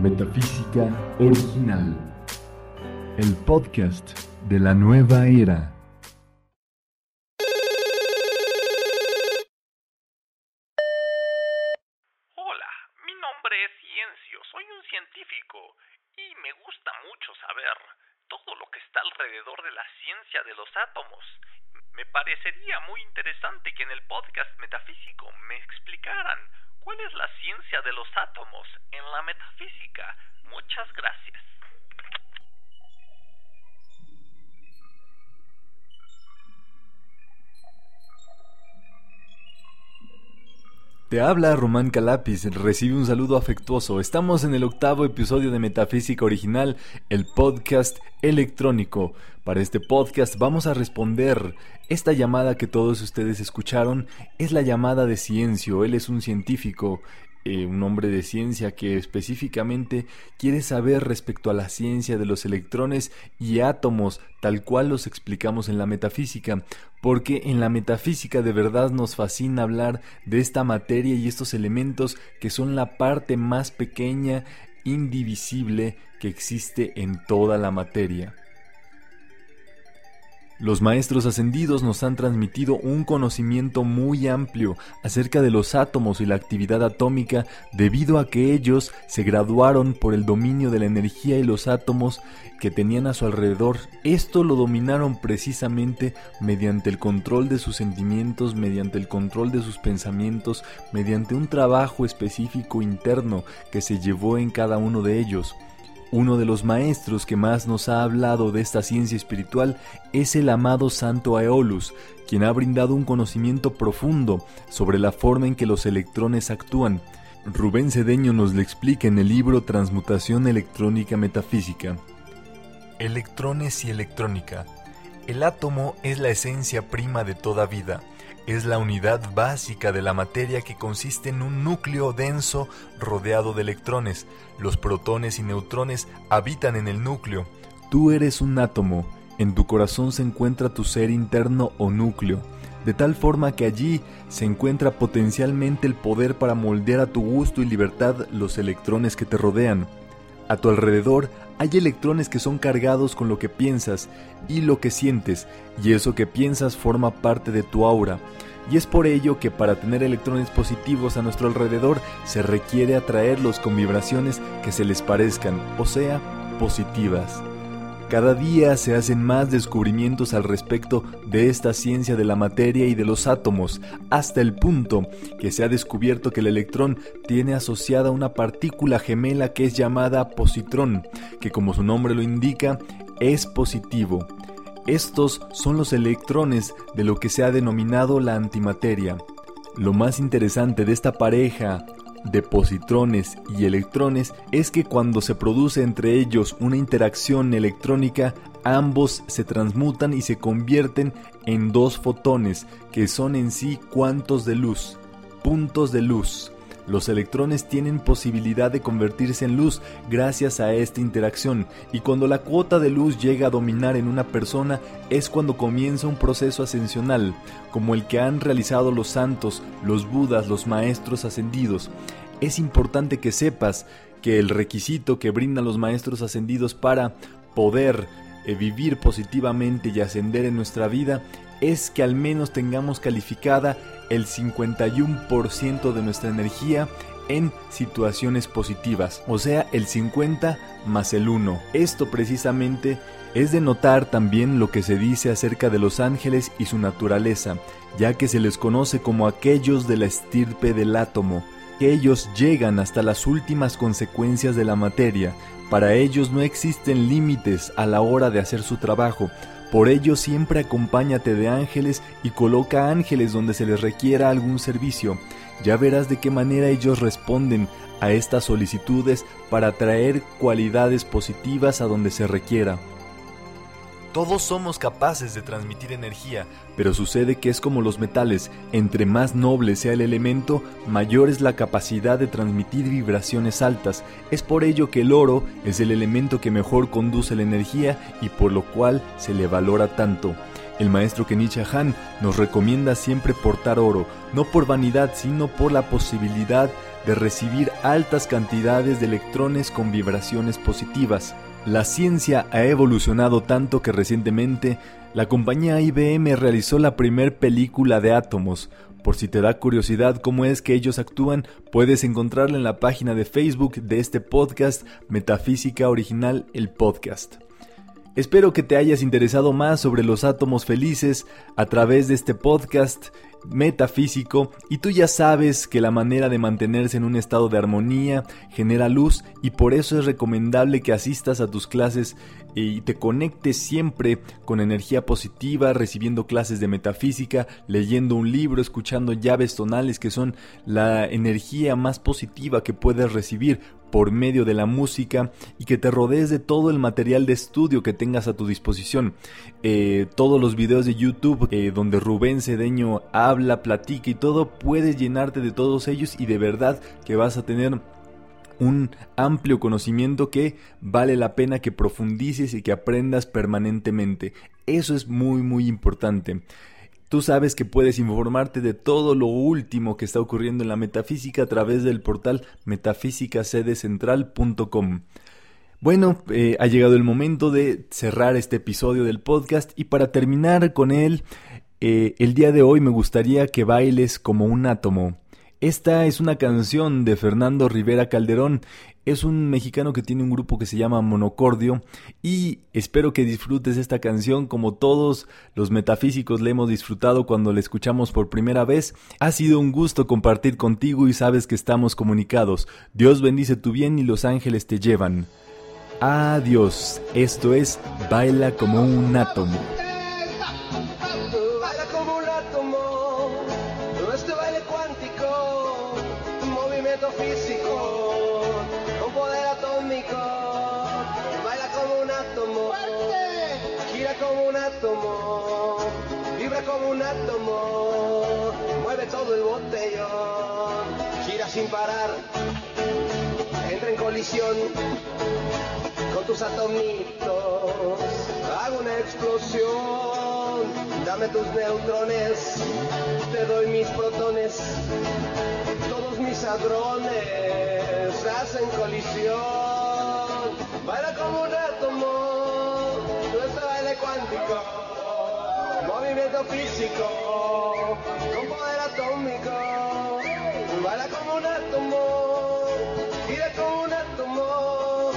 Metafísica Original. El podcast de la nueva era. Hola, mi nombre es Ciencio, soy un científico y me gusta mucho saber todo lo que está alrededor de la ciencia de los átomos. Me parecería muy interesante que en el podcast metafísico me explicaran cuál es la ciencia de los átomos en la metafísica. Muchas gracias. Te habla Román Calapis, recibe un saludo afectuoso. Estamos en el octavo episodio de Metafísica Original, el podcast electrónico. Para este podcast vamos a responder esta llamada que todos ustedes escucharon. Es la llamada de Ciencio, él es un científico, eh, un hombre de ciencia que específicamente quiere saber respecto a la ciencia de los electrones y átomos tal cual los explicamos en la metafísica, porque en la metafísica de verdad nos fascina hablar de esta materia y estos elementos que son la parte más pequeña, indivisible que existe en toda la materia. Los maestros ascendidos nos han transmitido un conocimiento muy amplio acerca de los átomos y la actividad atómica debido a que ellos se graduaron por el dominio de la energía y los átomos que tenían a su alrededor. Esto lo dominaron precisamente mediante el control de sus sentimientos, mediante el control de sus pensamientos, mediante un trabajo específico interno que se llevó en cada uno de ellos. Uno de los maestros que más nos ha hablado de esta ciencia espiritual es el amado Santo Aeolus, quien ha brindado un conocimiento profundo sobre la forma en que los electrones actúan. Rubén Cedeño nos lo explica en el libro Transmutación Electrónica Metafísica. Electrones y electrónica. El átomo es la esencia prima de toda vida es la unidad básica de la materia que consiste en un núcleo denso rodeado de electrones. Los protones y neutrones habitan en el núcleo. Tú eres un átomo, en tu corazón se encuentra tu ser interno o núcleo, de tal forma que allí se encuentra potencialmente el poder para moldear a tu gusto y libertad los electrones que te rodean. A tu alrededor hay electrones que son cargados con lo que piensas y lo que sientes, y eso que piensas forma parte de tu aura. Y es por ello que para tener electrones positivos a nuestro alrededor se requiere atraerlos con vibraciones que se les parezcan, o sea, positivas. Cada día se hacen más descubrimientos al respecto de esta ciencia de la materia y de los átomos, hasta el punto que se ha descubierto que el electrón tiene asociada una partícula gemela que es llamada positrón, que como su nombre lo indica, es positivo. Estos son los electrones de lo que se ha denominado la antimateria. Lo más interesante de esta pareja de positrones y electrones es que cuando se produce entre ellos una interacción electrónica, ambos se transmutan y se convierten en dos fotones, que son en sí cuantos de luz, puntos de luz. Los electrones tienen posibilidad de convertirse en luz gracias a esta interacción y cuando la cuota de luz llega a dominar en una persona es cuando comienza un proceso ascensional, como el que han realizado los santos, los budas, los maestros ascendidos. Es importante que sepas que el requisito que brindan los maestros ascendidos para poder vivir positivamente y ascender en nuestra vida es que al menos tengamos calificada el 51% de nuestra energía en situaciones positivas, o sea, el 50 más el 1. Esto precisamente es de notar también lo que se dice acerca de los ángeles y su naturaleza, ya que se les conoce como aquellos de la estirpe del átomo, que ellos llegan hasta las últimas consecuencias de la materia, para ellos no existen límites a la hora de hacer su trabajo, por ello siempre acompáñate de ángeles y coloca ángeles donde se les requiera algún servicio. Ya verás de qué manera ellos responden a estas solicitudes para traer cualidades positivas a donde se requiera. Todos somos capaces de transmitir energía, pero sucede que es como los metales, entre más noble sea el elemento, mayor es la capacidad de transmitir vibraciones altas. Es por ello que el oro es el elemento que mejor conduce la energía y por lo cual se le valora tanto. El maestro Kenichi Han nos recomienda siempre portar oro, no por vanidad, sino por la posibilidad de recibir altas cantidades de electrones con vibraciones positivas. La ciencia ha evolucionado tanto que recientemente la compañía IBM realizó la primer película de átomos. Por si te da curiosidad cómo es que ellos actúan, puedes encontrarla en la página de Facebook de este podcast Metafísica Original, el podcast. Espero que te hayas interesado más sobre los átomos felices a través de este podcast metafísico y tú ya sabes que la manera de mantenerse en un estado de armonía genera luz y por eso es recomendable que asistas a tus clases y te conectes siempre con energía positiva, recibiendo clases de metafísica, leyendo un libro, escuchando llaves tonales que son la energía más positiva que puedes recibir por medio de la música y que te rodees de todo el material de estudio que tengas a tu disposición. Eh, todos los videos de YouTube eh, donde Rubén Cedeño habla, platica y todo, puedes llenarte de todos ellos y de verdad que vas a tener un amplio conocimiento que vale la pena que profundices y que aprendas permanentemente. Eso es muy muy importante. Tú sabes que puedes informarte de todo lo último que está ocurriendo en la metafísica a través del portal metafísicasedecentral.com. Bueno, eh, ha llegado el momento de cerrar este episodio del podcast y para terminar con él, eh, el día de hoy me gustaría que bailes como un átomo. Esta es una canción de Fernando Rivera Calderón. Es un mexicano que tiene un grupo que se llama Monocordio y espero que disfrutes esta canción como todos los metafísicos le hemos disfrutado cuando la escuchamos por primera vez. Ha sido un gusto compartir contigo y sabes que estamos comunicados. Dios bendice tu bien y los ángeles te llevan. Adiós. Esto es Baila como un átomo. Como un átomo, mueve todo el botellón, gira sin parar, entra en colisión con tus atomitos, hago una explosión, dame tus neutrones, te doy mis protones, mis hadrones hacen colisión, baila como un átomo, nuestro baile cuántico movimiento físico, con poder atómico, baila como un átomo, gira como un átomo,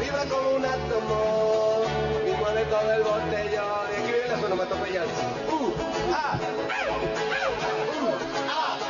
vibra como un átomo, y mueve todo el botellón, y viene las onomatopeyas. Uh, ah, uh, ah,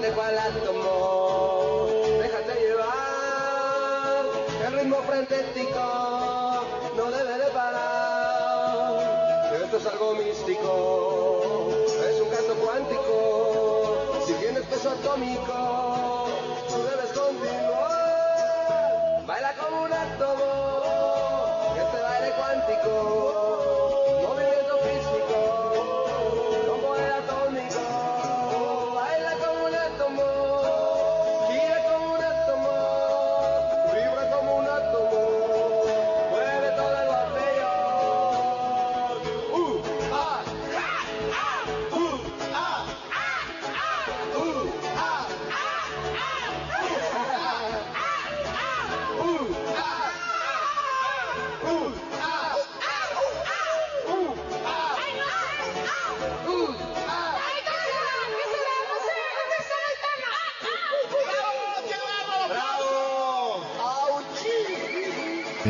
uh, ah, uh, ah. Metafísica original. no debe de parar. Esto es algo místico, es un canto cuántico. Si tienes peso atómico, tú debes continuar. Baila como un átomo, este baile cuántico.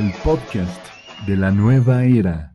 El podcast de la nueva era.